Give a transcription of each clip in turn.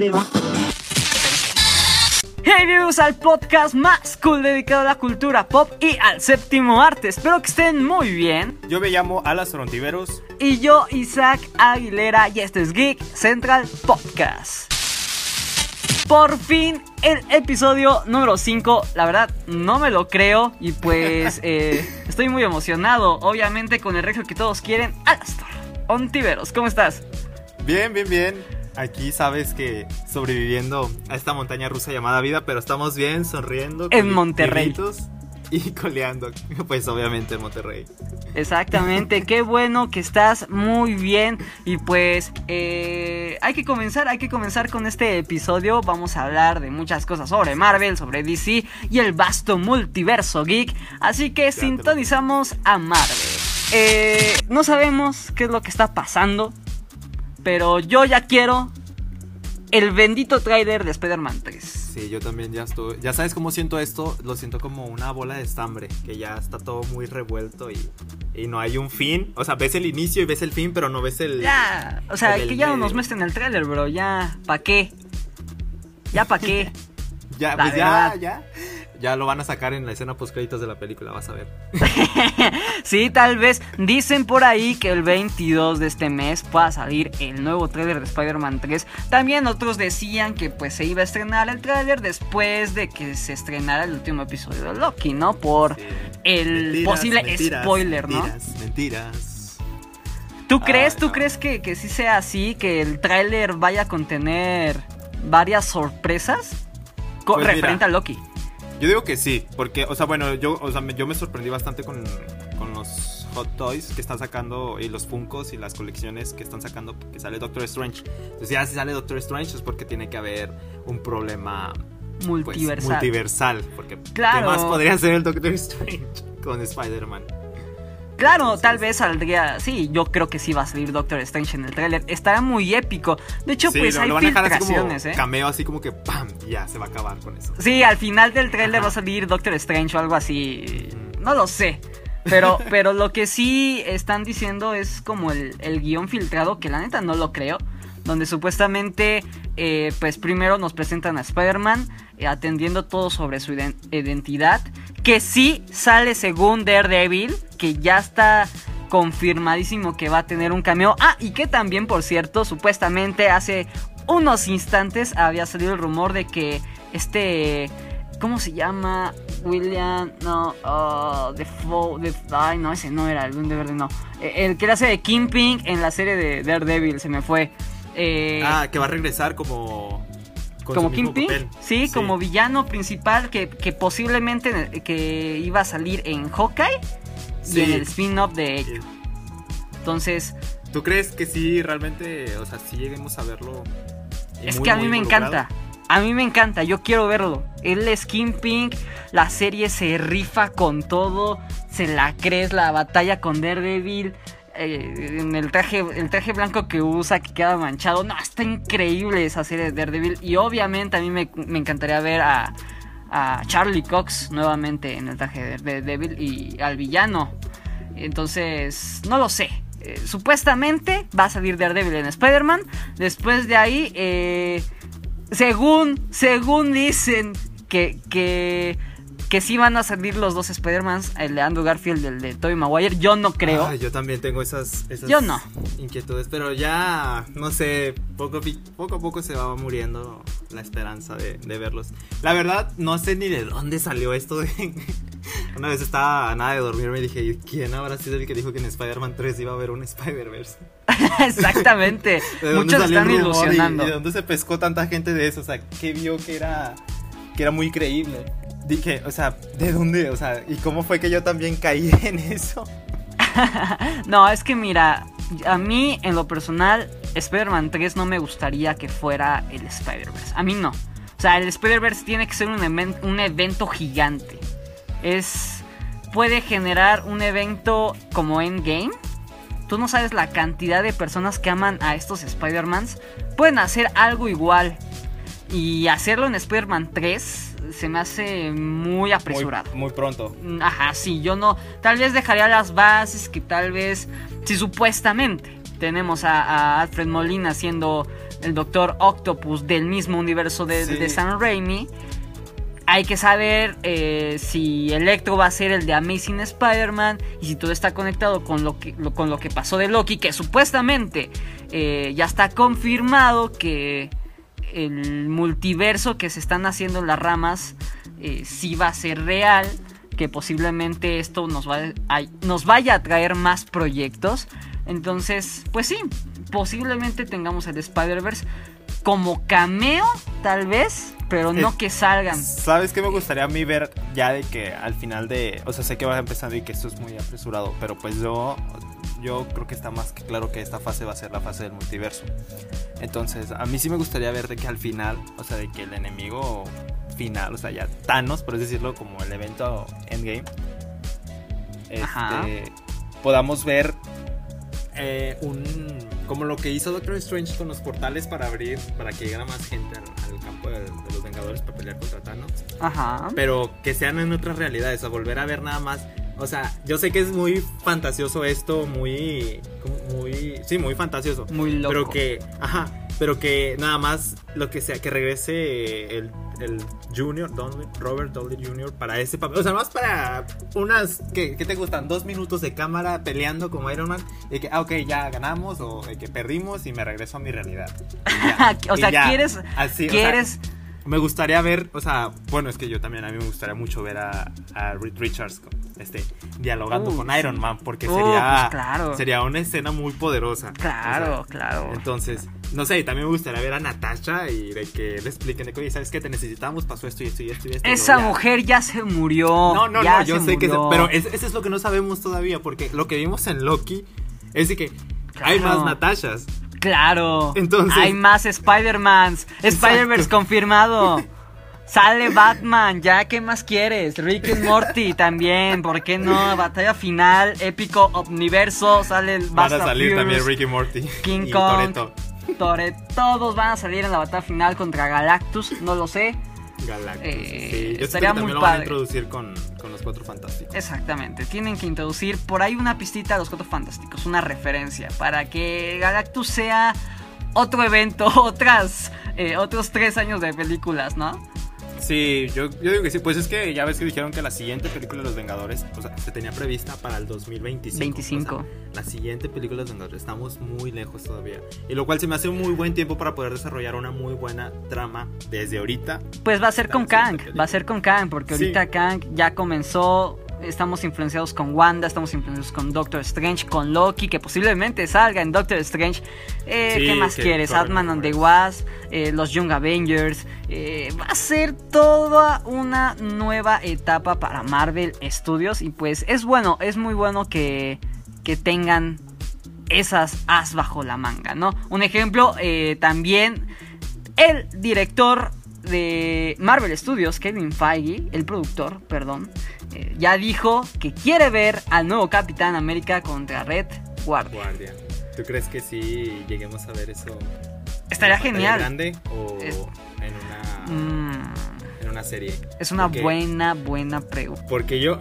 crema. Hey, bienvenidos al podcast más cool dedicado a la cultura pop y al séptimo arte. Espero que estén muy bien. Yo me llamo Alas Frontiveros. Y yo, Isaac Aguilera, y este es Geek Central Podcast. Por fin, el episodio número 5. La verdad, no me lo creo. Y pues, eh, estoy muy emocionado. Obviamente, con el regio que todos quieren, Alastor. Ontiveros, ¿cómo estás? Bien, bien, bien. Aquí sabes que sobreviviendo a esta montaña rusa llamada vida, pero estamos bien, sonriendo. En Monterrey. Y coleando, pues obviamente en Monterrey. Exactamente, qué bueno que estás muy bien. Y pues eh, hay que comenzar, hay que comenzar con este episodio. Vamos a hablar de muchas cosas sobre Marvel, sobre DC y el vasto multiverso geek. Así que sintonizamos a Marvel. Eh, no sabemos qué es lo que está pasando. Pero yo ya quiero el bendito trailer de Spider-Man 3. Sí, yo también ya estoy. Ya sabes cómo siento esto. Lo siento como una bola de estambre. Que ya está todo muy revuelto y, y no hay un fin. O sea, ves el inicio y ves el fin, pero no ves el. Ya, o sea, que ya no nos muestren el trailer, bro. Ya, ¿pa' qué? Ya, ¿pa' qué? ya, pues ya, ya ya lo van a sacar en la escena post créditos de la película, vas a ver. sí, tal vez. Dicen por ahí que el 22 de este mes pueda salir el nuevo tráiler de Spider-Man 3. También otros decían que pues se iba a estrenar el tráiler después de que se estrenara el último episodio de Loki, ¿no? Por el posible spoiler, ¿no? Mentiras, mentiras. ¿Tú crees, tú crees que, que sí sea así, que el tráiler vaya a contener varias sorpresas? Pues referente a Loki. Yo digo que sí, porque, o sea, bueno, yo, o sea, yo me sorprendí bastante con, con los Hot Toys que están sacando y los Funkos y las colecciones que están sacando que sale Doctor Strange. Entonces ya si sale Doctor Strange es porque tiene que haber un problema pues, multiversal. multiversal porque claro. ¿qué más podría ser el Doctor Strange con Spider-Man? Claro, tal vez saldría. Sí, yo creo que sí va a salir Doctor Strange en el trailer. Estará muy épico. De hecho, pues hay filtraciones, ¿eh? Cameo así como que ¡pam! Ya se va a acabar con eso. Sí, al final del trailer va a salir Doctor Strange o algo así. No lo sé. Pero, pero lo que sí están diciendo es como el, el guion filtrado, que la neta no lo creo donde supuestamente eh, pues primero nos presentan a Spider-Man eh, atendiendo todo sobre su identidad, que sí sale según Daredevil, que ya está confirmadísimo que va a tener un cameo. Ah, y que también, por cierto, supuestamente hace unos instantes había salido el rumor de que este... ¿Cómo se llama? William, no, uh, The ay, no, ese no era, el de Verde, no. E, el que hace de Kingpin en la serie de Daredevil, se me fue. Eh, ah, que va a regresar como... como Kingpin, sí, como villano principal que, posiblemente que iba a salir en Hawkeye y en el spin-off de ello. Entonces... ¿Tú crees que sí, realmente, o sea, si lleguemos a verlo? Es que a mí me encanta. A mí me encanta, yo quiero verlo. Él es Kingpin, la serie se rifa con todo, se la crees, la batalla con Daredevil. Eh, en el traje, el traje blanco que usa, que queda manchado. No, está increíble esa serie de Daredevil. Y obviamente a mí me, encantaría ver a, Charlie Cox nuevamente en el traje de Daredevil y al villano. Entonces, no lo sé. Eh, supuestamente va a salir Daredevil en Spider-Man. Después de ahí, eh, según, según dicen que, que que sí van a salir los dos Spider-Mans, el de Andrew Garfield y el de Tobey Maguire. Yo no creo. yo también tengo esas, yo no. inquietudes, pero ya, no sé, poco, poco a poco se va muriendo la esperanza de, verlos. La verdad, no sé ni de dónde salió esto de... Una vez estaba a nada de dormirme y dije, ¿quién habrá sido el que dijo que en Spider-Man 3 iba a haber un Spider-Verse? Exactamente. Muchos están ilusionando. de dónde se pescó tanta gente de eso? O sea, ¿qué vio que era, que era muy creíble? O sea, ¿de dónde? O sea, ¿y cómo fue que yo también caí en eso? no, es que mira, a mí en lo personal, Spider-Man 3 no me gustaría que fuera el Spider-Verse. A mí no. O sea, el Spider-Verse tiene que ser un, un evento gigante. Es. Puede generar un evento como Endgame. Tú no sabes la cantidad de personas que aman a estos Spider-Mans. Pueden hacer algo igual. Y hacerlo en Spider-Man 3 se me hace muy apresurado. Muy, pronto. Mm, ajá, sí, yo no. Tal vez dejaría las bases que tal vez. Si supuestamente tenemos a, Alfred Molina siendo el Doctor Octopus del mismo universo de, Sí. de Sam Raimi. Hay que saber eh, si Electro va a ser el de Amazing Spider-Man y si todo está conectado con lo que, lo- con lo que pasó de Loki, que supuestamente eh, ya está confirmado que el multiverso que se están haciendo en las ramas eh, sí va a ser real, que posiblemente esto nos, va nos vaya a traer más proyectos. Entonces, pues sí, posiblemente tengamos el Spider-Verse como cameo, tal vez, pero no Es- que salgan. ¿Sabes qué me gustaría a mí ver ya de que al final de... O sea, sé que vas empezando y que esto es muy apresurado, pero pues yo, yo creo que está más que claro que esta fase va a ser la fase del multiverso. Entonces, a mí sí me gustaría ver de que al final, o sea, de que el enemigo final, o sea, ya Thanos, por así decirlo, como el evento Endgame, este, podamos ver eh, un como lo que hizo Doctor Strange con los portales para abrir para que llegara más gente al, al campo de, de los Vengadores para pelear contra Thanos Ajá. pero que sean en otras realidades, a volver a ver nada más. O sea, yo sé que es muy fantasioso esto, muy, muy, sí, muy fantasioso. Muy loco. Pero que, ajá, pero que nada más lo que sea, que regrese el, el Junior, Downey- Robert Downey Jr. para ese papel. O sea, más para unas, ¿qué, qué te gustan? Dos minutos de cámara peleando como Iron Man. Y que, ah, ok, ya ganamos o de que perdimos y me regreso a mi realidad. Ya, o sea, ya. quieres, Así, o sea, quieres, me gustaría ver, o sea, bueno, es que yo también, a mí me gustaría mucho ver a, a Reed Richards este, dialogando Uh, con. Iron Man, porque Uh, sería, pues claro. sería una escena muy poderosa. claro, O sea, claro. entonces, no sé, también me gustaría ver a Natasha y de que le expliquen de que, oye, ¿sabes qué? Te necesitamos, pasó esto y esto y esto y esto. Esa ya. mujer ya se murió. No, no, ya no, yo sé que... se- pero es- eso es lo que no sabemos todavía, porque lo que vimos en Loki es de que hay más Natashas. Claro. Entonces- Hay más Spider-Mans. Spider-Verse confirmado. Sale Batman, ya, ¿qué más quieres? Rick and Morty también, ¿por qué no? Batalla final, épico omniverso, sale el Van a salir también Furious, Ricky Morty. King y Kong, Toretto. Tore- todos van a salir en la batalla final contra Galactus, no lo sé. Galactus. Eh, sí. Yo estaría muy lo van a padre. introducir con, con los cuatro fantásticos. Exactamente, tienen que introducir por ahí una pistita a los Cuatro Fantásticos, una referencia, para que Galactus sea otro evento, otras, eh, otros tres años de películas, ¿no? Sí, yo, yo digo que sí. Pues es que ya ves que dijeron que la siguiente película de los Vengadores, o sea, se tenía prevista para el 2025. 25. O sea, la siguiente película de los Vengadores, estamos muy lejos todavía. Y lo cual se me hace un muy buen tiempo para poder desarrollar una muy buena trama desde ahorita. Pues va a ser con Kang, va a ser con Kang, porque Sí. ahorita Kang ya comenzó, estamos influenciados con Wanda, estamos influenciados con Doctor Strange, con Loki, que posiblemente salga en Doctor Strange. Eh, Sí, ¿Qué más quieres? Ant-Man and the. Wasp, eh, los Young Avengers. eh, va a ser toda una nueva etapa para Marvel Studios y pues es bueno, es muy bueno que, que tengan esas as bajo la manga, ¿no? Un ejemplo, también el director de Marvel Studios, Kevin Feige, el productor, perdón, eh, ya dijo que quiere ver al nuevo Capitán América contra Red Guardia. Guardia. ¿Tú crees que sí lleguemos a ver eso? Estaría en una genial. grande o Es- en una Mm, en una serie? es una Porque- buena, buena pregunta. Porque yo,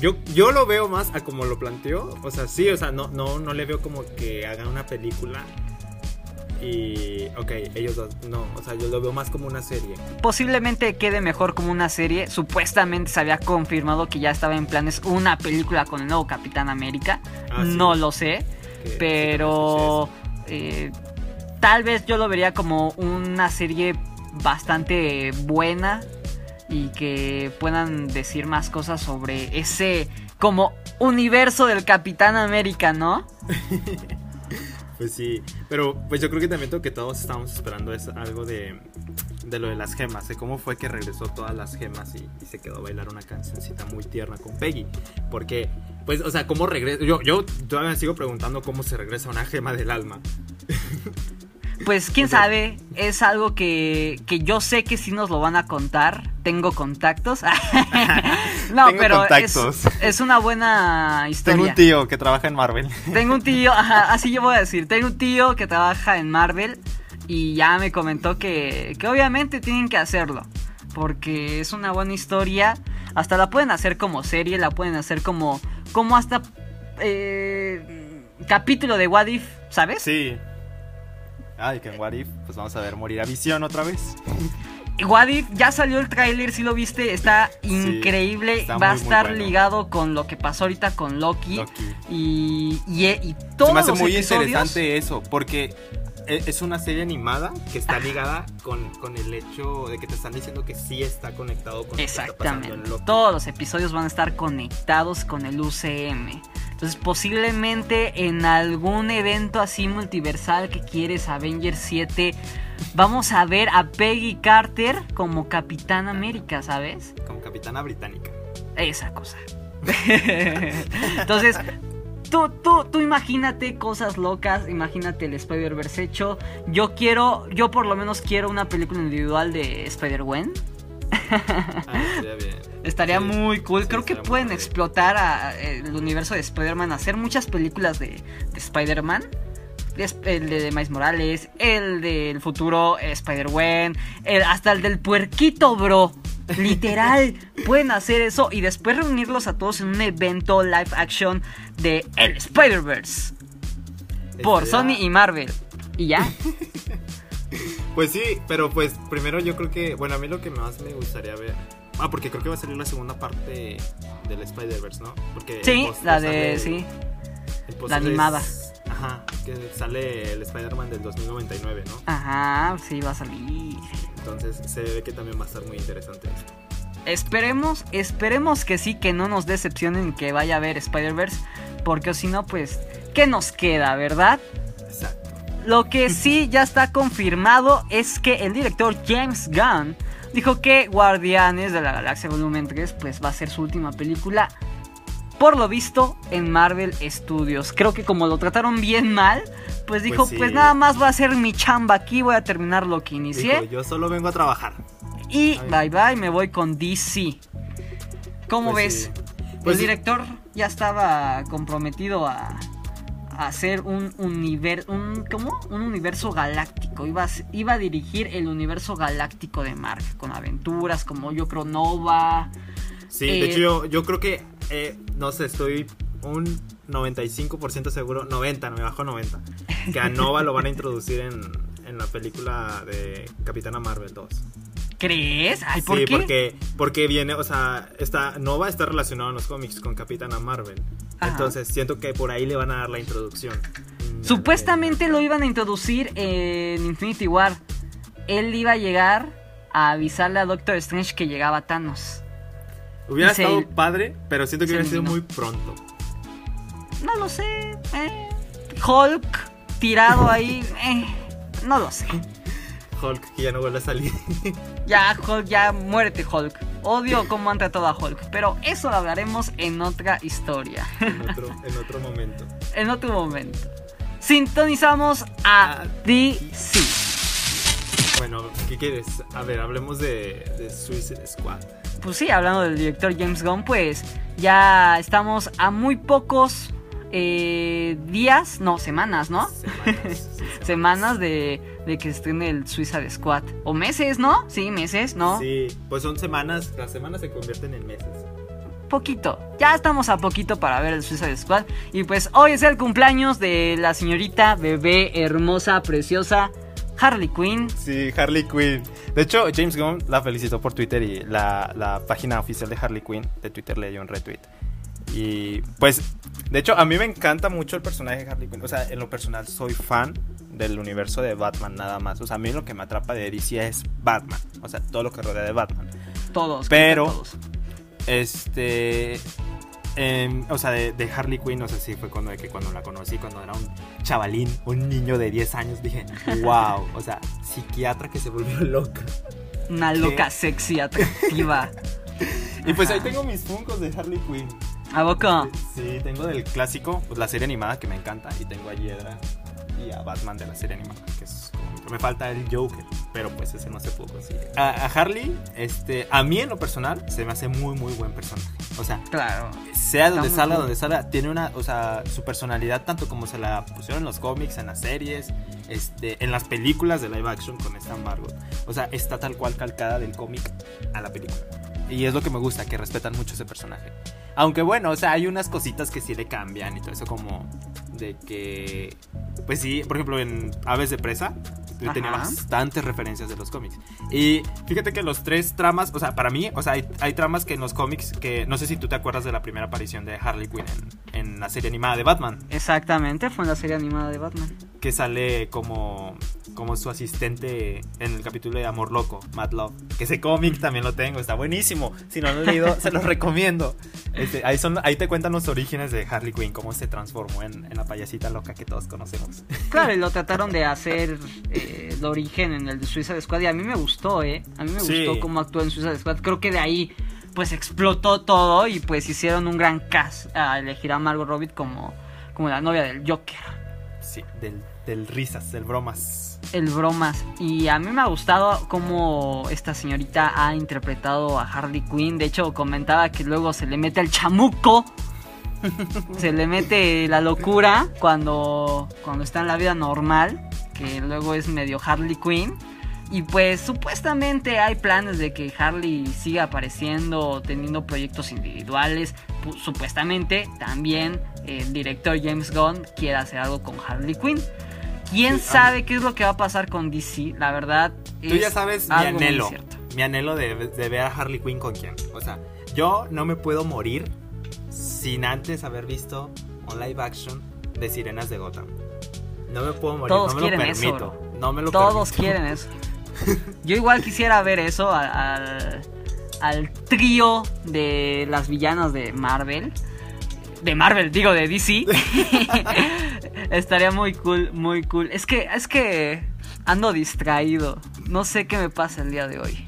yo, yo lo veo más a como lo planteó. O sea, sí, o sea, no, no, no le veo como que hagan una película. Y, ok, ellos dos, no, o sea, yo lo veo más como una serie. Posiblemente quede mejor como una serie. Supuestamente se había confirmado que ya estaba en planes una película con el nuevo Capitán América. Ah, sí. no lo sé. sí, pero eh, tal vez yo lo vería como una serie bastante buena y que puedan decir más cosas sobre ese como universo del Capitán América, ¿no? Pues sí, pero pues yo creo que también lo que todos estábamos esperando es algo de, de lo de las gemas, de cómo fue que regresó todas las gemas y, se quedó a bailar una cancioncita muy tierna con Peggy. Porque, pues, o sea, ¿cómo regresa? Yo, yo todavía me sigo preguntando cómo se regresa una gema del alma. Pues quién sabe, es algo que, que yo sé que sí nos lo van a contar. Tengo contactos. no, Tengo pero contactos. Es, es una buena historia. Tengo un tío que trabaja en Marvel. Tengo un tío, ajá, así yo voy a decir, tengo un tío que trabaja en Marvel y ya me comentó que, que obviamente tienen que hacerlo, porque es una buena historia, hasta la pueden hacer como serie, la pueden hacer como, como hasta eh, capítulo de What If, ¿sabes? Sí. Ay, que en What If, pues vamos a ver morir a Visión otra vez. What If, ya salió el tráiler, si lo viste, está increíble. está Va a muy, estar bueno. ligado con lo que pasó ahorita con Loki. Loki. Y, y, y todos Se me hace muy episodios- interesante eso, porque e- es una serie animada que está ligada con, con el hecho de que te están diciendo que sí está conectado con lo que está pasando en Exactamente. Loki. Todos los episodios van a estar conectados con el UCM. Entonces, posiblemente en algún evento así multiversal que quieres Avengers 7, vamos a ver a Peggy Carter como Capitán América, ¿sabes? Como capitana británica. Esa cosa. Entonces, tú, tú, tú imagínate cosas locas, imagínate el Spider-Verse hecho. Yo quiero, yo por lo menos quiero una película individual de Spider-Gwen. Ah, estaría bien. Estaría Sí, muy cool. sí, Creo que pueden explotar a- el universo de Spider-Man, hacer muchas películas de, de Spider-Man. El de Miles Morales, el del futuro eh, Spider-Gwen, hasta el del puerquito, bro. Literal, pueden hacer eso y después reunirlos a todos en un evento live action de El Spider-Verse por Sony y Marvel. Y ya, Pues sí, pero pues primero yo creo que, bueno, a mí lo que más me gustaría ver. Ah, porque creo que va a salir la segunda parte del Spider-Verse, ¿no? Porque sí, la de, sale- sí, la animada. es- ajá, que sale el Spider-Man del 2099, ¿no? ajá, sí va a salir. Entonces se ve que también va a estar muy interesante esto. Esperemos, esperemos que sí, que no nos decepcionen que vaya a haber Spider-Verse, porque si no, pues, ¿qué nos queda, verdad? Lo que sí ya está confirmado es que el director James Gunn dijo que Guardianes de la Galaxia Volumen 3 pues va a ser su última película. Por lo visto en Marvel Studios. Creo que como lo trataron bien mal, pues dijo, pues, sí. nada más voy a hacer mi chamba aquí, voy a terminar lo que inicié. Dijo, yo solo vengo a trabajar. Y Ay. bye bye, me voy con DC. ¿Cómo Pues ves? sí. Pues el sí. director ya estaba comprometido a hacer un universo, un, ¿cómo? Un universo galáctico. Iba a, iba a dirigir el universo galáctico de Marvel, con aventuras como yo creo Nova. Sí, Eh, de hecho yo, yo creo que, eh, no sé, estoy un 95% seguro, 90, me bajo 90, que a Nova lo van a introducir en, en la película de Capitana Marvel 2. ¿Crees? Ay, ¿por sí, qué? porque porque viene, o sea, está Nova está relacionado en los cómics con Capitana Marvel. Ajá. Entonces, siento que por ahí le van a dar la introducción. Supuestamente lo iban a introducir en Infinity War. Él iba a llegar a avisarle a Doctor Strange que llegaba Thanos. Hubiera y se- estado padre, pero siento que se hubiera sido muy pronto. No lo sé. eh. Hulk tirado ahí. eh, no lo sé. Hulk que ya no vuelve a salir. Ya, Hulk, ya muérete, Hulk. Odio cómo han tratado a Hulk. Pero eso lo hablaremos en otra historia. en, otro, en otro momento. en otro momento. Sintonizamos a Ah, DC. Bueno, ¿qué quieres? A ver, hablemos de, de Suicide Squad. Pues sí, hablando del director James Gunn, pues ya estamos a muy pocos eh, días, no, semanas, ¿no? Semanas. de, de que estrene el Suicide Squad. O meses, ¿no? Sí, meses, ¿no? Sí, pues son semanas, las semanas se convierten en meses. Poquito. Ya estamos a poquito para ver el Suicide Squad. Y pues hoy es el cumpleaños de la señorita bebé hermosa, preciosa, Harley Quinn. Sí, Harley Quinn. De hecho, James Gunn la felicitó por Twitter y la, la página oficial de Harley Quinn de Twitter le dio un retweet. Y pues, de hecho, a mí me encanta mucho el personaje de Harley Quinn. O sea, en lo personal soy fan del universo de Batman nada más. O sea, a mí lo que me atrapa de DC es Batman. O sea, todo lo que rodea de Batman. Todos. Pero- todos. Este. em, o sea, de, de Harley Quinn, no sé si fue cuando, de que cuando la conocí, cuando era un chavalín, un niño de 10 años, dije, wow, o sea, psiquiatra que se volvió loca. Una ¿Qué? loca sexy, atractiva. Y pues ahí tengo mis funcos de Harley Quinn. ¿A boca? Sí, tengo del clásico, pues la serie animada que me encanta, y tengo a Hiedra y a Batman de la serie animada, que es como- me falta el Joker, pero pues ese no se pudo conseguir. A, a Harley, este, a mí en lo personal, se me hace muy, muy buen personaje. O sea, Claro. sea donde muy salga, cool. donde salga, tiene una, o sea, su personalidad tanto como se la pusieron en los cómics, en las series, este, en las películas de live action con esta Margot. O sea, está tal cual calcada del cómic a la película. Y es lo que me gusta, que respetan mucho ese personaje. Aunque bueno, o sea, hay unas cositas que sí le cambian y todo eso como de que, pues sí, por ejemplo, en Aves de Presa, tenía Ajá. bastantes referencias de los cómics. Y fíjate que los tres tramas, o sea, para mí, o sea, hay, hay tramas que en los cómics que no sé si tú te acuerdas de la primera aparición de Harley Quinn en, en la serie animada de Batman, Exactamente, fue en la serie animada de Batman. Que sale como, como su asistente en el capítulo de Amor Loco, Mad Love. Que ese cómic también lo tengo, está buenísimo. Si no lo han leído, se los recomiendo. Este, ahí, son, ahí te cuentan los orígenes de Harley Quinn, cómo se transformó en, en la payasita loca que todos conocemos. Claro, y lo trataron de hacer eh, el origen en el de Suiza Squad y a mí me gustó, ¿eh? A mí me Sí. gustó cómo actuó en Suiza Squad. Creo que de ahí pues explotó todo y pues hicieron un gran cast a elegir a Margot Robbie como, como la novia del Joker. Sí, del, del risas, del bromas. El bromas. Y a mí me ha gustado cómo esta señorita ha interpretado a Harley Quinn. De hecho, comentaba que luego se le mete el chamuco. se le mete la locura cuando, cuando está en la vida normal. Que luego es medio Harley Quinn. Y pues supuestamente hay planes de que Harley siga apareciendo, teniendo proyectos individuales. Pu- Supuestamente también el director James Gunn quiere hacer algo con Harley Quinn. ¿Quién Sí, sabe qué es lo que va a pasar con DC? La verdad Tú es ya sabes mi anhelo. Mi anhelo de, de ver a Harley Quinn con quién. O sea, yo no me puedo morir sin antes haber visto un live action de Sirenas de Gotham. No me puedo morir, Todos no me lo quieren eso, permito. bro. no me lo Todos permito. quieren eso. Yo igual quisiera ver eso al, al, al trío de las villanas de Marvel. De Marvel, digo, de DC. Estaría muy cool, muy cool. Es que, es que ando distraído. No sé qué me pasa el día de hoy.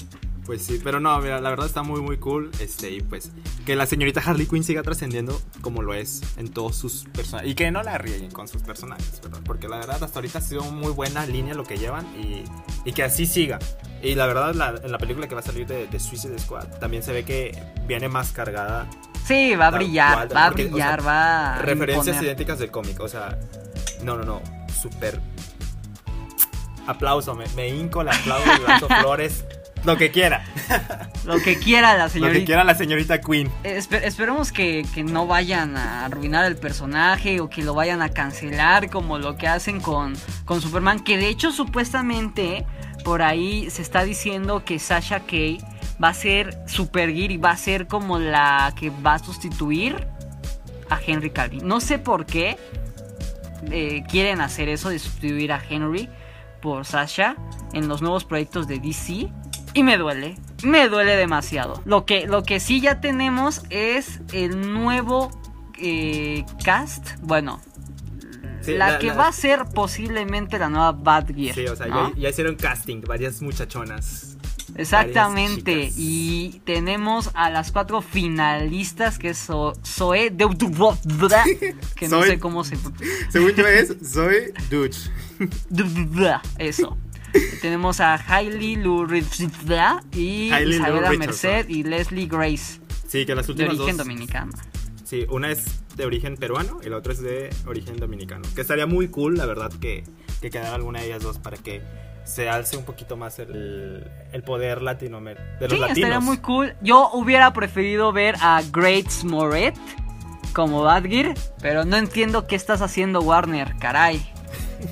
Pues sí, pero no, mira, la verdad está muy muy cool. Este, y pues que la señorita Harley Quinn siga trascendiendo como lo es en todos sus personajes. Y que no la rieguen con sus personajes, ¿verdad? Porque la verdad hasta ahorita ha sido muy buena línea lo que llevan y, y que así siga. Y la verdad, la- en la película que va a salir de, de Suicide Squad también se ve que viene más cargada. Sí, va a brillar, cual, va a porque, o brillar, sea, va a referencias imponer. idénticas del cómic. O sea, no, no, no. Súper. Aplauso, me, me hinco, le aplaudo, le lanzo flores. Lo que quiera. Lo que quiera la Lo señorita. que quiera la señorita Queen. Espe- esperemos que, que no vayan a arruinar el personaje o que lo vayan a cancelar como lo que hacen con, con Superman. Que de hecho supuestamente por ahí se está diciendo que Sasha Kay va a ser Supergear y va a ser como la que va a sustituir a Henry Cavill. No sé por qué eh, quieren hacer eso de sustituir a Henry por Sasha en los nuevos proyectos de DC. Y me duele, me duele demasiado. Lo que, lo que sí ya tenemos es el nuevo eh, cast. Bueno, Sí, la, la- que la- va a ser posiblemente la nueva Batgear. Sí, o sea, ¿no? ya, ya hicieron casting, varias muchachonas. Exactamente. Y tenemos a las cuatro finalistas que es Zoe de que no Zoe- sé cómo se Según yo es, soy Dutch. Eso. Tenemos a Hailey Lurrizda y Isabela. Merced y Leslie Grace, Sí, que las de últimas origen dos. dominicano. Sí, una es de origen peruano y la otra es de origen dominicano. Que estaría muy cool, la verdad, que, que quedara alguna de ellas dos para que se alce un poquito más el, el poder latinoamericano de los Sí, latinos. estaría muy cool. Yo hubiera preferido ver a Great Moret como Badgear, pero no entiendo qué estás haciendo Warner, caray.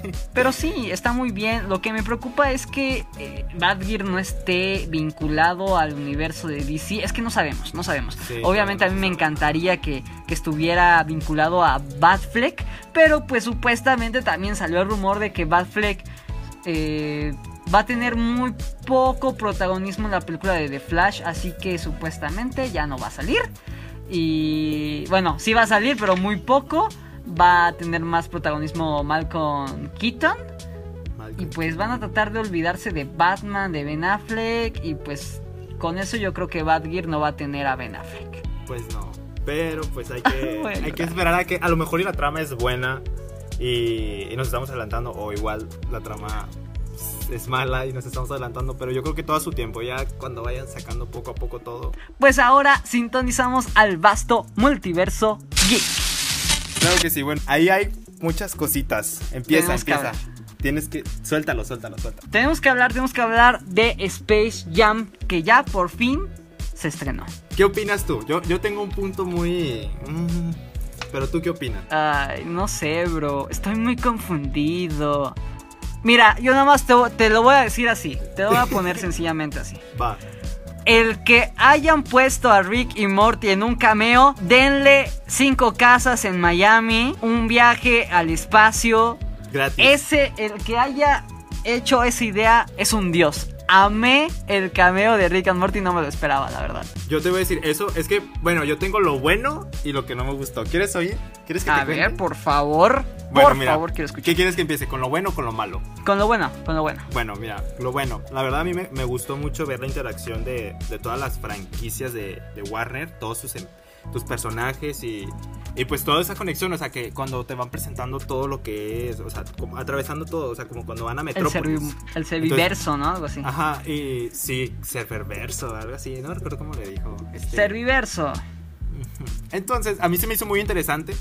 Pero sí, está muy bien. Lo que me preocupa es que eh, Badgear no esté vinculado al universo de DC. Es que no sabemos, no sabemos. Sí, Obviamente a no, mí me encantaría que, que estuviera vinculado a Batfleck, pero pues supuestamente también salió el rumor de que Batfleck eh, va a tener muy poco protagonismo en la película de The Flash, así que supuestamente ya no va a salir. Y bueno, sí va a salir, pero muy poco. Va a tener más protagonismo Malcolm Keaton. Y pues van a tratar de olvidarse de Batman, de Ben Affleck. Y pues con eso yo creo que Batgear no va a tener a Ben Affleck. Pues no. Pero pues hay que, Bueno. hay que esperar a que a lo mejor y la trama es buena y, y nos estamos adelantando o igual la trama es mala y nos estamos adelantando, pero yo creo que todo a su tiempo, ya cuando vayan sacando poco a poco todo. Pues ahora sintonizamos al vasto multiverso geek. Claro que sí, bueno, ahí hay muchas cositas. Empieza, Tenemos empieza. Tienes que suéltalo, suéltalo, suéltalo. Tenemos que hablar, tenemos que hablar de Space Jam, que ya por fin se estrenó. ¿Qué opinas tú? Yo, yo tengo un punto muy... mm, Pero tú qué opinas? Ay, no sé, bro. Estoy muy confundido. Mira, yo nada más te, te lo voy a decir así. Te lo voy a poner sencillamente así. Va. El que hayan puesto a Rick y Morty en un cameo, denle cinco casas en Miami, un viaje al espacio. Gratis. Ese, el que haya hecho esa idea, es un dios. Amé el cameo de Rick and Morty, no me lo esperaba, la verdad. Yo te voy a decir eso. Es que, bueno, yo tengo lo bueno y lo que no me gustó. ¿Quieres oír? ¿Quieres que A te ver, cuente? por favor. Bueno, por mira, favor, quiero escuchar. ¿Qué quieres que empiece? ¿Con lo bueno o con lo malo? Con lo bueno, con lo bueno. Bueno, mira, lo bueno. La verdad a mí me, me gustó mucho ver la interacción de, de todas las franquicias de, de Warner, todos sus, em- tus personajes y, y pues toda esa conexión. O sea, que cuando te van presentando todo lo que es, o sea, como atravesando todo, o sea, como cuando van a Metrópolis. el serviverso, ¿no? Algo así. Ajá, y sí, ser perverso, algo así, no recuerdo cómo le dijo. este- Serviverso. Entonces, a mí se me hizo muy interesante.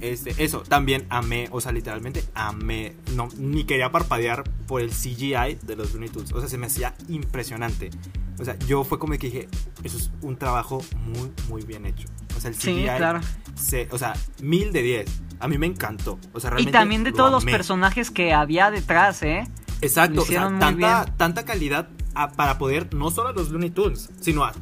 Este, eso, también amé, o sea, literalmente amé, no, ni quería parpadear por el CGI de los Looney Tunes, o sea, se me hacía impresionante. O sea, yo fue como que dije, eso es un trabajo muy, muy bien hecho. O sea, el CGI, Sí, claro. se- o sea, mil de diez. A mí me encantó. O sea, Y realmente también de lo todos los personajes que había detrás, ¿eh? Exacto, o sea, tanta, bien. tanta calidad a- para poder no solo a los Looney Tunes, sino a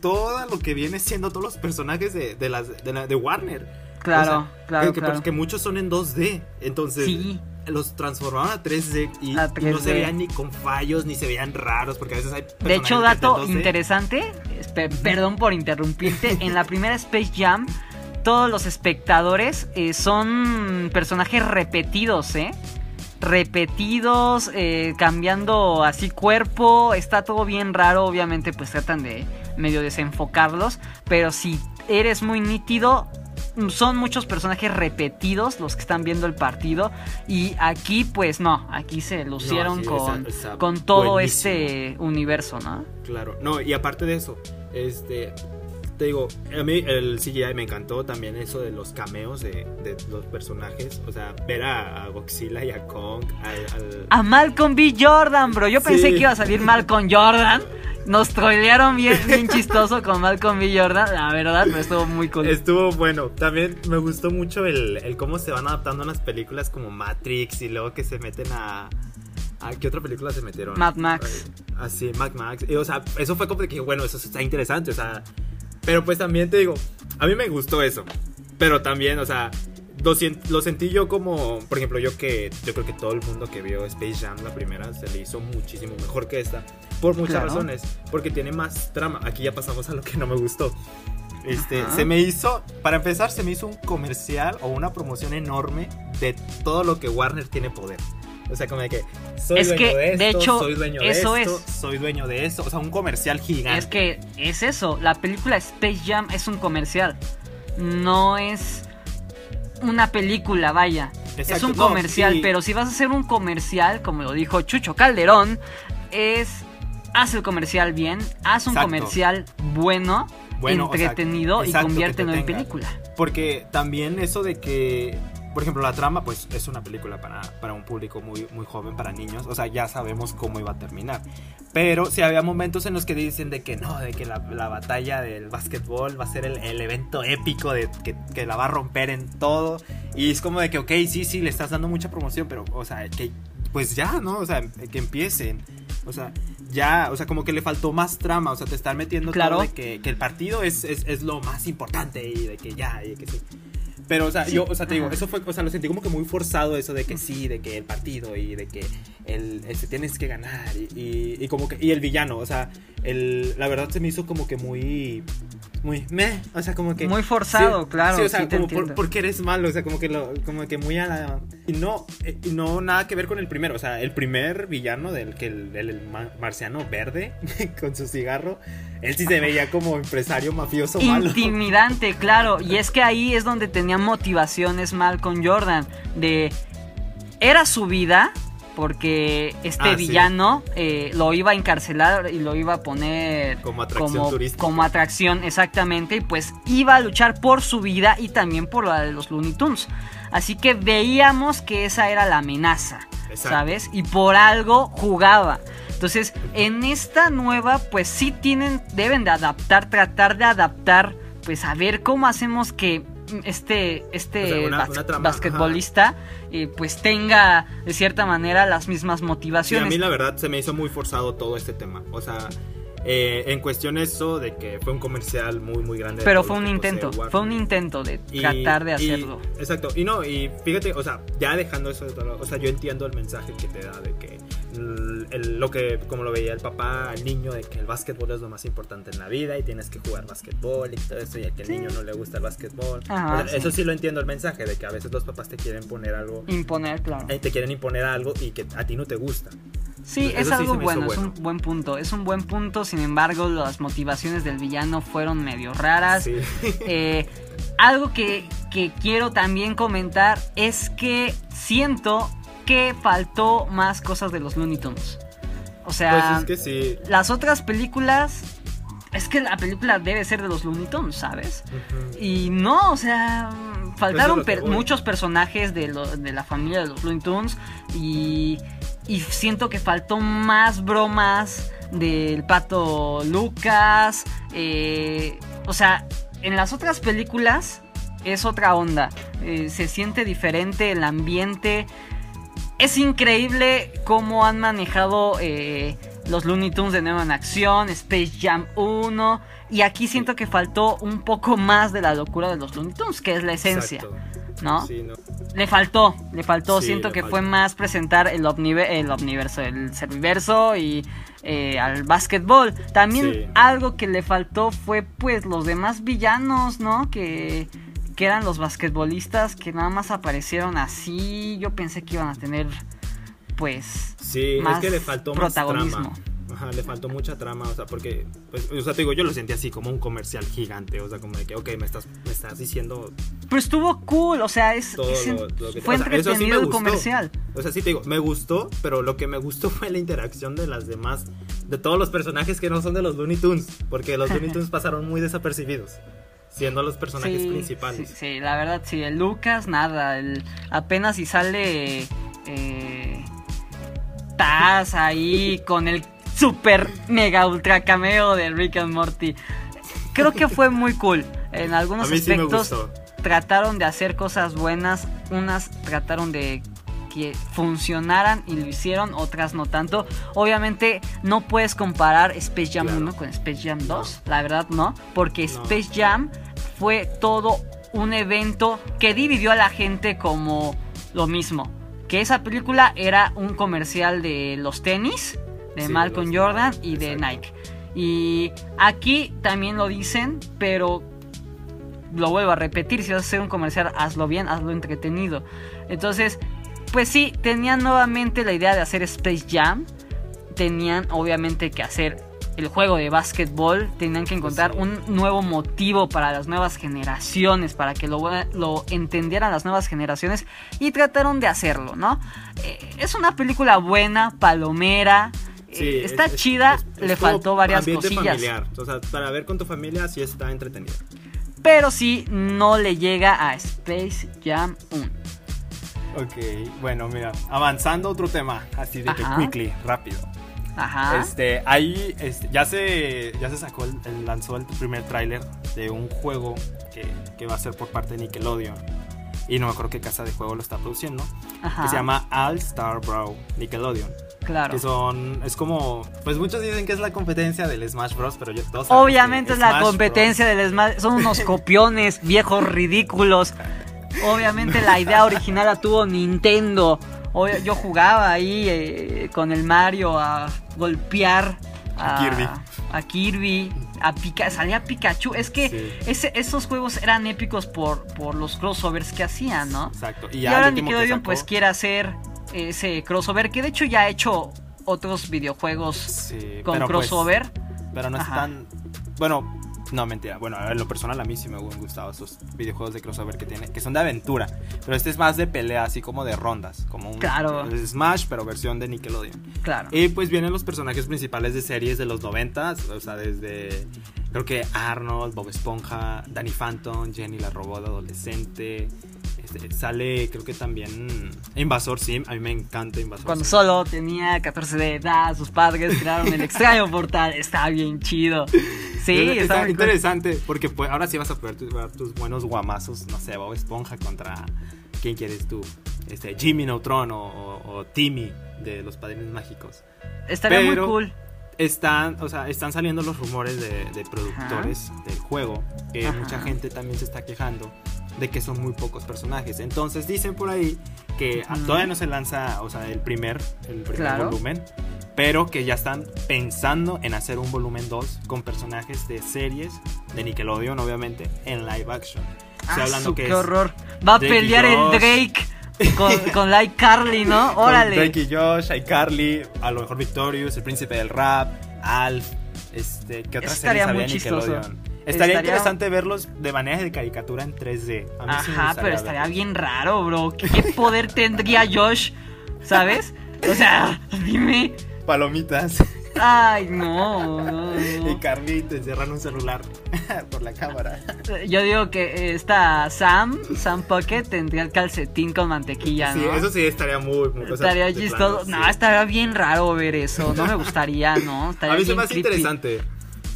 todo lo que viene siendo todos los personajes de, de las, de, la- de Warner. Claro, O sea, claro, que, que- claro. que muchos son en 2D, entonces Sí. los transformaron a 3D y, A y no 3D. se veían ni con fallos, ni se veían raros, porque a veces hay De hecho, dato están en 2D. interesante, perdón por interrumpirte, en la primera Space Jam todos los espectadores eh, son personajes repetidos, ¿eh? Repetidos, eh, cambiando así cuerpo, está todo bien raro, obviamente pues tratan de medio desenfocarlos, pero si eres muy nítido, son muchos personajes repetidos los que están viendo el partido y aquí pues no, aquí se lucieron sí, con, esa- esa con todo buenísimo. este universo, ¿no? Claro, no, y aparte de eso, este, te digo, a mí el CGI me encantó también eso de los cameos de, de los personajes, o sea, ver a, a Godzilla y a Kong, al, al- A Malcolm B. Jordan, bro. Yo pensé Sí. que iba a salir Malcolm Jordan. Nos trolearon bien, bien chistoso con Malcolm B. Jordan. La verdad, me estuvo muy cool. Estuvo bueno, también me gustó mucho el, el cómo se van adaptando a las películas como Matrix y luego que se meten a... ¿A qué otra película se metieron? Mad Max. Así, Mad Max. Y, o sea, eso fue como de que, bueno, eso está interesante, o sea... Pero pues también te digo, a mí me gustó eso. Pero también, o sea, lo, lo sentí yo como, por ejemplo, yo que yo creo que todo el mundo que vio Space Jam la primera se le hizo muchísimo mejor que esta. Por muchas Claro. razones. Porque tiene más trama. Aquí ya pasamos a lo que no me gustó. Este, Ajá. se me hizo, para empezar, se me hizo un comercial o una promoción enorme de todo lo que Warner tiene poder. O sea, como de que soy Es dueño que, de esto, de hecho, soy dueño eso de esto, es. soy dueño de eso. O sea, un comercial gigante. Es que es eso. La película Space Jam es un comercial. No es una película, vaya. es un no, comercial. Pero si vas a hacer un comercial, como lo dijo Chucho Calderón, es. Haz el comercial bien, haz un Exacto. comercial bueno, Bueno, o sea, entretenido y conviértelo en película. Porque también eso de que, por ejemplo, la trama, pues es una película para, para un público muy, muy joven, para niños. O sea, ya sabemos cómo iba a terminar. Pero sí había momentos en los que dicen de que no, de que la, la batalla del básquetbol va a ser el, el evento épico, de que, que la va a romper en todo. Y es como de que, ok, sí, sí, le estás dando mucha promoción, pero, o sea, que pues ya, ¿no? O sea, que empiecen. O sea, ya, o sea, como que le faltó más trama, o sea, te están metiendo Claro. todo de que, que el partido es, es, es lo más importante y de que ya, y de que sí. Pero, o sea, Sí, yo, o sea, te digo, eso fue, o sea, lo sentí como que muy forzado eso de que sí, de que el partido y de que el, este, tienes que ganar y, y, y como que, y el villano, o sea, el, la verdad se me hizo como que muy, muy, meh, o sea, como que. Muy forzado, Sí, claro, Sí, o sea, sí como por, porque eres malo, o sea, como que lo, como que muy a la. Y no, eh, no nada que ver con el primero, o sea, el primer villano del que el, el- el ma- marciano verde con su cigarro, él sí se veía como empresario mafioso malo. Intimidante, claro. Y es que ahí es donde tenía motivaciones Malcolm Jordan. De. Era su vida. Porque este Ah, sí. villano eh, lo iba a encarcelar y lo iba a poner Como atracción como, turística. como atracción, exactamente. Y pues iba a luchar por su vida y también por la de los Looney Tunes. Así que veíamos que esa era la amenaza, Exacto. ¿sabes? Y por algo jugaba. Entonces, en esta nueva, pues sí tienen, deben de adaptar, tratar de adaptar, pues a ver cómo hacemos que este, este O sea, una- bas- una trama, basquetbolista eh, pues tenga de cierta manera las mismas Sí, a motivaciones. mí la verdad se me hizo muy forzado todo este tema. O sea, eh, en cuestión eso de que fue un comercial muy, muy grande. de Pero fue un intento, fue un intento de Y- tratar de y- hacerlo. exacto. Y no, y fíjate, o sea, ya dejando eso de todo, o sea, yo entiendo el mensaje que te da de que el- lo que, como lo veía el papá al niño, de que el básquetbol es lo más importante en la vida y tienes que jugar básquetbol y todo eso, y a que Sí. niño no le gusta el básquetbol. Ajá, O sea, sí. Eso sí lo entiendo el mensaje, de que a veces los papás te quieren poner algo. Imponer, claro. eh, Te quieren imponer algo y que a ti no te gusta. Sí, Eso es algo bueno, es un buen punto, es un buen punto, sin embargo las motivaciones del villano fueron medio raras. Sí. Eh, algo que, que quiero también comentar es que siento que faltó más cosas de los Looney Tunes. O Pues sea, es que sí. las otras películas, es que la película debe ser de los Looney Tunes, ¿sabes? Y no, o sea, faltaron es per- muchos personajes de, lo- de la familia de los Looney Tunes y, y siento que faltó más bromas del pato Lucas. eh, o sea, en las otras películas es otra onda. eh, se siente diferente el ambiente. Es increíble cómo han manejado eh, los Looney Tunes de nuevo en acción, Space Jam 1. Y aquí siento que faltó un poco más de la locura de los Looney Tunes, que es la esencia, Exacto. ¿no? Sí, no. Le faltó, le faltó. Sí, siento le que faltó. fue más presentar el, omnive- el omniverso, el serviverso y eh, al básquetbol. También Sí. algo que le faltó fue pues los demás villanos, ¿no? Que, que eran los basquetbolistas que nada más aparecieron así. Yo pensé que iban a tener pues Sí, más es que le faltó protagonismo. más trama. Ajá, le faltó mucha trama, o sea, porque, pues, o sea, te digo, yo lo sentí así como un comercial gigante, o sea, como de que, ok, me estás, me estás diciendo Pero estuvo cool, o sea, es, lo, lo que... fue o sea, eso sí entretenido el comercial. O sea, sí te digo, me gustó, pero lo que me gustó fue la interacción de las demás, de todos los personajes que no son de los Looney Tunes, porque los Looney Tunes pasaron muy desapercibidos, siendo los personajes Sí, principales. Sí, sí, la verdad, sí. El Lucas, nada. El, apenas si sale eh, Taz ahí con el super mega ultra cameo de Rick and Morty. Creo que fue muy cool. En algunos sí aspectos trataron de hacer cosas buenas. Unas trataron de que funcionaran y lo hicieron, otras no tanto. Obviamente no puedes comparar Space Jam Claro. 1 con Space Jam 2, la verdad no, porque No. Space Jam fue todo un evento que dividió a la gente como lo mismo. Que esa película era un comercial de los tenis, de Sí, Malcolm Jordan y de exacto. Nike. Y aquí también lo dicen, pero lo vuelvo a repetir, si vas a hacer un comercial, hazlo bien, hazlo entretenido. Entonces, pues sí, tenían nuevamente la idea de hacer Space Jam. Tenían obviamente que hacer el juego de básquetbol. Tenían que encontrar Sí. un nuevo motivo para las nuevas generaciones, para que lo, lo entendieran las nuevas generaciones. Y trataron de hacerlo, ¿no? Eh, es una película buena, palomera. Sí, eh, es- está es- chida, es- es le faltó varias ambiente cosillas. familiar. O sea, para ver con tu familia sí está entretenido. Pero sí no le llega a Space Jam 1. Ok, bueno, mira, avanzando a otro tema, así de que Ajá. quickly, rápido. Ajá. Este, ahí este, ya se ya se sacó el, el- lanzó el primer tráiler de un juego que, que va a ser por parte de Nickelodeon. Y no me acuerdo qué casa de juego lo está produciendo. Ajá. Que se llama All Star Brawl Nickelodeon. Claro. Que son, es como, pues muchos dicen que es la competencia del Smash Bros. Pero yo todos Obviamente es la competencia del Smash. Son unos copiones, viejos ridículos. Obviamente la idea original la tuvo Nintendo. Yo jugaba ahí eh, con el Mario a golpear a, A Kirby. a Kirby, a Pika- salía Pikachu. Es que Sí. ese- esos juegos eran épicos por, por los crossovers que hacían, ¿no? Exacto. Y, ahora Nickelodeon pues quiere hacer ese crossover, que de hecho ya ha hecho otros videojuegos Sí, con pero, pues, crossover. Pero no es Ajá. tan. Bueno, no, mentira. Bueno, en lo personal a mí sí me han gustado esos videojuegos de crossover que tiene, que son de aventura. Pero este es más de pelea, así como de rondas. Como un Claro. Smash, pero versión de Nickelodeon. Claro. Y pues vienen los personajes principales de series de los 90, o sea, desde. Creo que Arnold, Bob Esponja, Danny Phantom, Jenny la robot adolescente. Este, sale, creo que también Invasor Sim. A mí me encanta Invasor Cuando Sim. solo tenía 14 de edad, sus padres crearon el extraño portal. Está bien chido. Sí, está, está muy cool. interesante porque pues, ahora sí vas a poder tus, ver tus buenos guamazos, no sé, Bob Esponja contra quién quieres tú, este Jimmy Neutron o, o- o Timmy de los Padrinos Mágicos. Estaría pero- muy cool. Están, o sea, están saliendo los rumores de, de productores del juego que Ajá. mucha gente también se está quejando de que son muy pocos personajes. Entonces dicen por ahí que Ujú. todavía no se lanza, o sea, el primer, el primer Claro. volumen, pero que ya están pensando en hacer un volumen 2 con personajes de series de Nickelodeon, obviamente, en live action. Estoy Ah, hablando su, que qué es horror. Va a Drake pelear el. Drake con, con Like Carly, ¿no? con Órale. Drake y Josh, iCarly, a lo mejor Victorious, el príncipe del rap, Alf, este, ¿qué otras Estaría series había muy en chistoso. Estaría, Estaría- interesante verlos de manera de caricatura en 3D. A mí sí Ajá, gustaría pero estaría bien raro, bro. ¿Qué, poder tendría Josh? ¿Sabes? O sea, dime. Palomitas Ay, no. no, y no. Carly te encierran un celular por la cámara. Yo digo que esta Sam, Sam Pocket, tendría el calcetín con mantequilla, Sí, ¿no? eso sí estaría muy, muy Estaría chistoso. plano, No, sí. estaría bien raro ver eso. No me gustaría, ¿no? Estaría A mí se me hace creepy. interesante.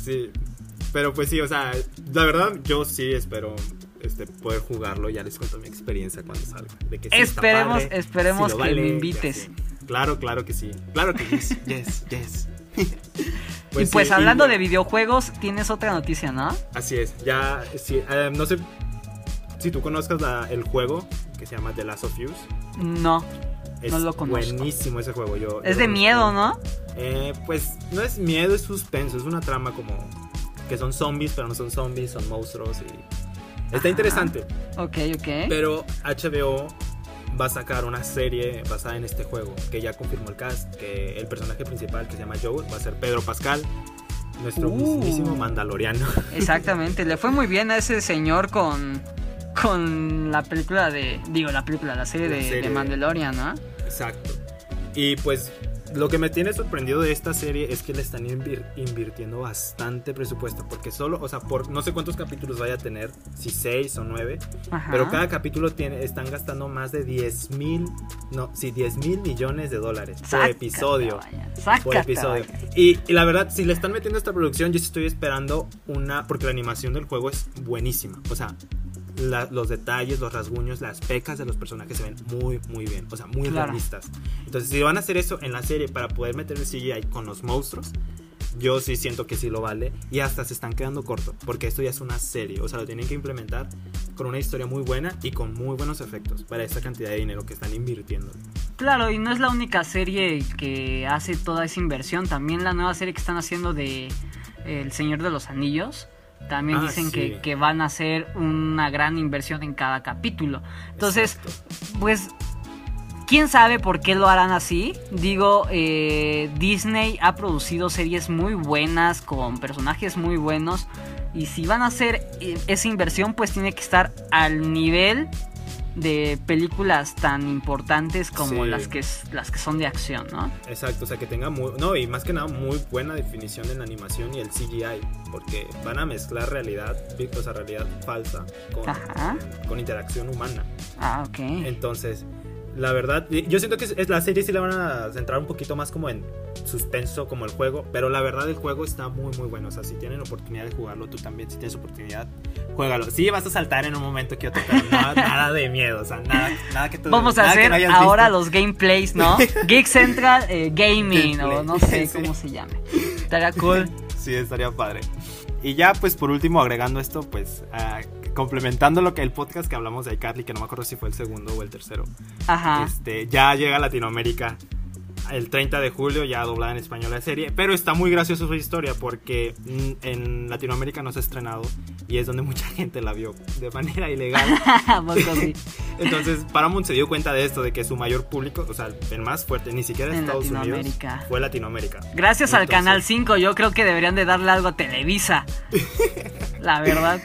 Sí. Pero pues sí, o sea, la verdad yo sí espero este, poder jugarlo. Ya les cuento mi experiencia cuando salga. De que sí está Esperemos- padre, esperemos lo que me invites. Claro, claro que sí. Claro que yes, yes, yes. y pues sí, hablando y- de videojuegos, tienes otra noticia, ¿no? Así es, ya, sí, eh, no sé si tú conozcas la- el juego que se llama The Last of Us. No. Es No lo conozco. buenísimo ese juego. Yo, Es yo de miedo. ¿no? Eh, pues no es miedo, es suspenso. Es una trama como que son zombies, pero no son zombies, son monstruos. Y... Está interesante. Ok, ok. Pero HBO va a sacar una serie basada en este juego. Que ya confirmó el cast. Que el personaje principal, que se llama Joel, va a ser Pedro Pascal. Nuestro Uh. mismísimo mandaloriano. Exactamente, le fue muy bien a ese señor con con la película de digo la película, la serie, La de, serie. de Mandalorian, ¿no? Exacto. Y pues lo que me tiene sorprendido de esta serie es que le están invir- invirtiendo bastante presupuesto. Porque solo, o sea, por no sé cuántos capítulos vaya a tener, si seis o nueve. Ajá. Pero cada capítulo tiene, están gastando más de 10 mil, no, sí, 10 mil millones de dólares por episodio. Por episodio. Y, y la verdad, si le están metiendo esta producción, yo estoy esperando una. Porque la animación del juego es buenísima. O sea, la- los detalles, los rasguños, las pecas de los personajes se ven muy, muy bien. O sea, muy Claro. realistas. Entonces, si van a hacer eso en la serie para poder meter el CGI con los monstruos, yo sí siento que sí lo vale. Y hasta se están quedando corto. Porque esto ya es una serie. O sea, lo tienen que implementar con una historia muy buena y con muy buenos efectos para esta cantidad de dinero que están invirtiendo. Claro, y no es la única serie que hace toda esa inversión, también la nueva serie que están haciendo de El Señor de los Anillos. También Ah, dicen sí. que, que van a hacer una gran inversión en cada capítulo. Entonces, Exacto. Pues, quién sabe por qué lo harán así. Digo, eh, Disney ha producido series muy buenas con personajes muy buenos. Y si van a hacer eh, esa inversión, pues tiene que estar al nivel de películas tan importantes como Sí. las, que, es- las que son de acción, ¿no? Exacto, o sea que tenga muy, no, y más que nada muy buena definición en la animación y el CGI, porque van a mezclar realidad, o sea, realidad falsa con, Ajá. con interacción humana. Ah, ok. Entonces, la verdad, yo siento que es, la serie sí la van a centrar un poquito más como en suspenso como el juego, pero la verdad el juego está muy muy bueno, o sea, si tienen oportunidad de jugarlo, tú también, si tienes oportunidad, juégalo. Sí, vas a saltar en un momento que otro, pero nada, nada de miedo, o sea, nada, nada que tú Vamos a hacer no ahora visto. los gameplays, ¿no? Geek Central eh, Gaming o no sé Sí. cómo se llame. Estaría cool. Sí, estaría padre. Y ya, pues por último, agregando esto, pues complementando lo que el podcast que hablamos de iCarly, que no me acuerdo si fue el segundo o el tercero, Ajá. este, ya llega a Latinoamérica el 30 de julio, ya doblada en español la serie. Pero está muy graciosa su historia porque mm, en Latinoamérica no se ha estrenado y es donde mucha gente la vio de manera ilegal. Entonces Paramount se dio cuenta de esto, de que su mayor público, o sea, el más fuerte, ni siquiera En Estados Unidos, fue Latinoamérica. Gracias al Canal 5, yo creo que deberían de darle algo a Televisa. La verdad.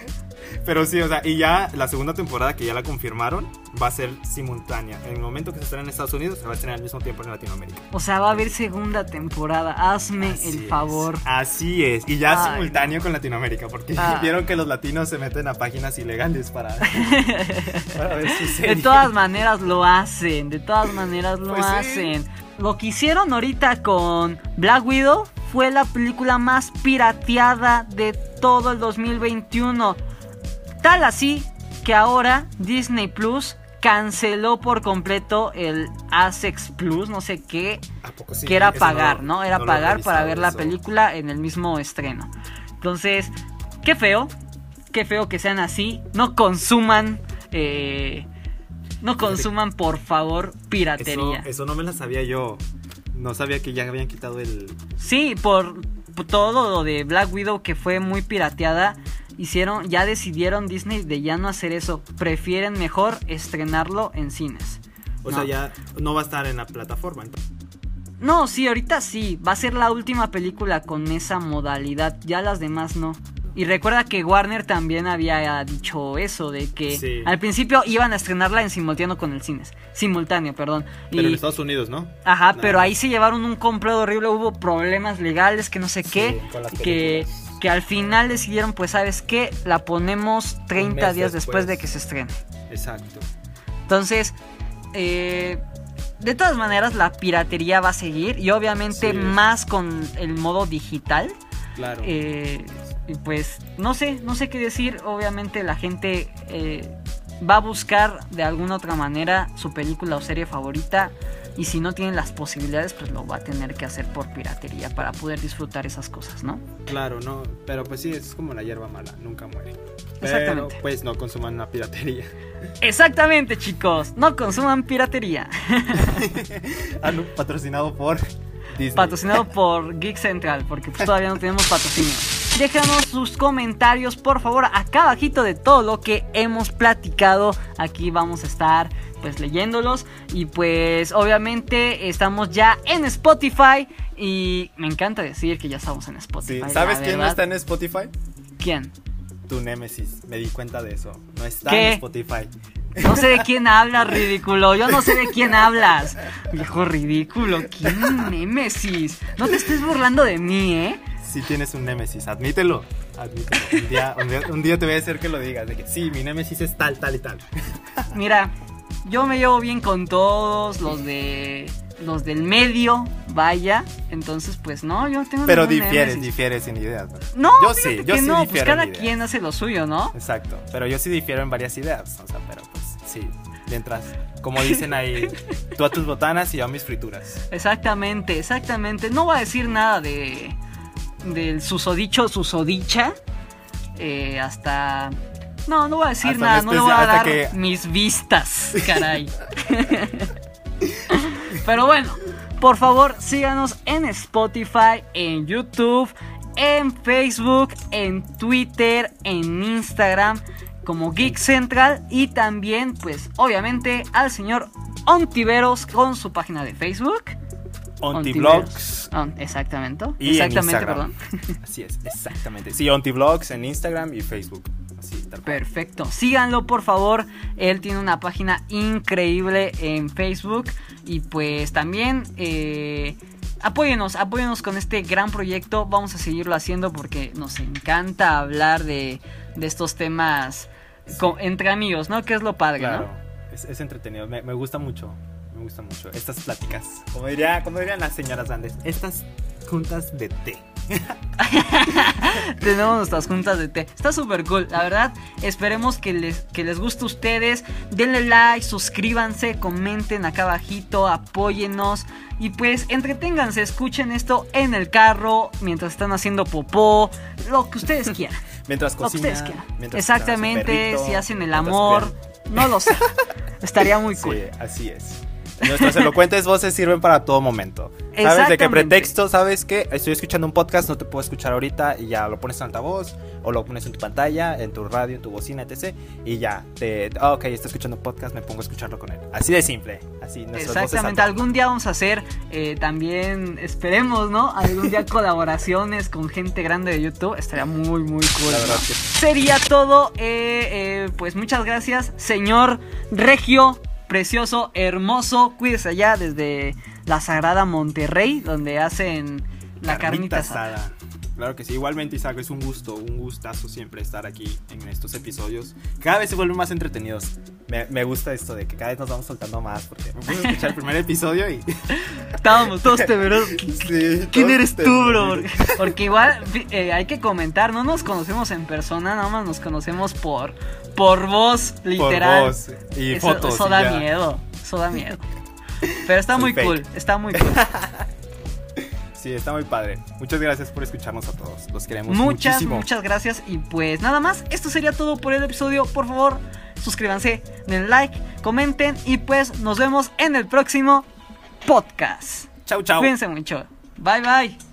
Pero sí, o sea, y ya la segunda temporada que ya la confirmaron va a ser simultánea. En el momento que se estrena en Estados Unidos, se va a estrenar al mismo tiempo en Latinoamérica. O sea, va a haber segunda temporada. Hazme Así el es. favor. Así es. Y ya Ay, simultáneo con Latinoamérica, porque Ah. vieron que los latinos se meten a páginas ilegales para, para ver su serie. De todas maneras lo hacen. De todas maneras lo Pues sí. hacen. Lo que hicieron ahorita con Black Widow fue la película más pirateada de todo el 2021. Tal así que ahora Disney Plus canceló por completo el ASEX Plus, no sé qué, que era pagar, ¿no? Era pagar para ver la película en el mismo estreno. Entonces, qué feo, qué feo que sean así. No consuman, eh, no consuman por favor piratería. Eso, eso no me la sabía yo. No sabía que ya habían quitado el... Sí, por todo lo de Black Widow que fue muy pirateada hicieron, ya decidieron Disney de ya no hacer eso. Prefieren mejor estrenarlo en cines. O sea, ya no va a estar en la plataforma. No, sí, ahorita sí. Va a ser la última película con esa modalidad. Ya las demás no. Y recuerda que Warner también había dicho eso, de que al principio iban a estrenarla en simultáneo con el cines. Simultáneo, perdón. Pero en Estados Unidos, ¿no? Ajá, pero ahí se llevaron un complot horrible, hubo problemas legales, que no sé qué, que que al final decidieron, pues sabes qué, la ponemos 30 días después. de que se estrene. Exacto. Entonces, eh, de todas maneras la piratería va a seguir y obviamente más con el modo digital. Claro. Eh, y pues no sé, no sé qué decir. Obviamente la gente eh, va a buscar de alguna otra manera su película o serie favorita y si no tienen las posibilidades, pues lo va a tener que hacer por piratería para poder disfrutar esas cosas, ¿no? Claro, no, pero pues sí, es como la hierba mala, nunca muere. Exactamente. Pero pues no consuman la piratería. Exactamente, chicos, no consuman piratería. ah, patrocinado por Disney. Patrocinado por Geek Central, porque pues todavía no tenemos patrocinio. Déjanos sus comentarios, por favor, acá abajito de todo lo que hemos platicado. Aquí vamos a estar pues leyéndolos y pues obviamente estamos ya en Spotify y me encanta decir que ya estamos en Spotify. ¿Sabes quién no está en Spotify? ¿Quién? Tu Némesis, me di cuenta de eso. No está en Spotify. No sé de quién hablas, ridículo. Yo no sé de quién hablas. Viejo ridículo. ¿Quién Némesis? No te estés burlando de mí, ¿eh? Sí tienes un Némesis, admítelo. Admítelo. Un día, un, día, te voy a hacer que lo digas. De que sí, mi Némesis es tal, tal y tal. Mira, yo me llevo bien con todos los de los del medio, vaya. Entonces, pues no, yo tengo Pero difieres, difieres en ideas. No, yo sí, yo sí no, pues cada quien hace lo suyo, ¿no? Exacto, pero yo sí difiero en varias ideas, o sea, pero pues sí, mientras como dicen ahí, tú a tus botanas y yo a mis frituras. Exactamente, exactamente. No voy a decir nada de del susodicho, susodicha eh, hasta no, no voy a decir nada, no le voy a dar mis vistas, caray. Pero bueno, por favor, síganos en Spotify, en YouTube, en Facebook, en Twitter, en Instagram como Geek Central y también, pues, obviamente al señor Ontiveros con su página de Facebook. Ontivlogs. exactamente. exactamente, perdón. Así es, exactamente. Sí, Ontivlogs en Instagram y Facebook. Perfecto. Síganlo, por favor. Él tiene una página increíble en Facebook. Y pues también eh, apóyenos, apóyenos con este gran proyecto. Vamos a seguirlo haciendo porque nos encanta hablar de, estos temas entre amigos, ¿no? Que es lo padre, ¿no? Es, entretenido. Me, me gusta mucho. Me gusta mucho. Estas pláticas. Como, diría, como dirían las señoras grandes. Estas juntas de té. Tenemos nuestras juntas de té. Está súper cool, la verdad. Esperemos que les, que les guste a ustedes. Denle like, suscríbanse, comenten acá abajito, apóyennos. Y pues entreténganse, escuchen esto en el carro, mientras están haciendo popó, lo que ustedes quieran. mientras cocinan. Exactamente, si hacen el amor, no lo sé. Estaría muy cool. Sí, así es. Nuestras elocuentes voces sirven para todo momento. ¿Sabes de qué pretexto? ¿Sabes que Estoy escuchando un podcast, no te puedo escuchar ahorita y ya lo pones en altavoz o lo pones en tu pantalla, en tu radio, en tu bocina, etc. Y ya, te, oh, ok, estoy escuchando un podcast, me pongo a escucharlo con él. Así de simple. Así, Exactamente, algún día vamos a hacer eh, también, esperemos, ¿no? Algún día colaboraciones con gente grande de YouTube. Estaría muy, muy cool. Sería todo. Eh, eh, pues muchas gracias, señor Regio precioso, hermoso. Cuídese allá desde la Sagrada Monterrey, donde hacen la carnita, asada. Claro que sí, igualmente Isaac, es un gusto, un gustazo siempre estar aquí en estos episodios. Cada vez se vuelven más entretenidos. me, me, gusta esto de que cada vez nos vamos soltando más. Porque me puse a escuchar el primer episodio y. Estábamos todos temerosos. Sí, ¿Quién eres tú, bro? Porque igual eh, hay que comentar, no nos conocemos en persona, nada más nos conocemos por, por voz, literal. Por voz y fotos. Eso da miedo. Eso da miedo. Pero está muy cool, está muy cool. Sí, está muy padre. Muchas gracias por escucharnos a todos. Los queremos muchas, muchísimo. Muchas gracias. Y pues nada más, esto sería todo por el episodio. Por favor, suscríbanse, den like, comenten y pues nos vemos en el próximo podcast. Chau, chau. Cuídense mucho. Bye, bye.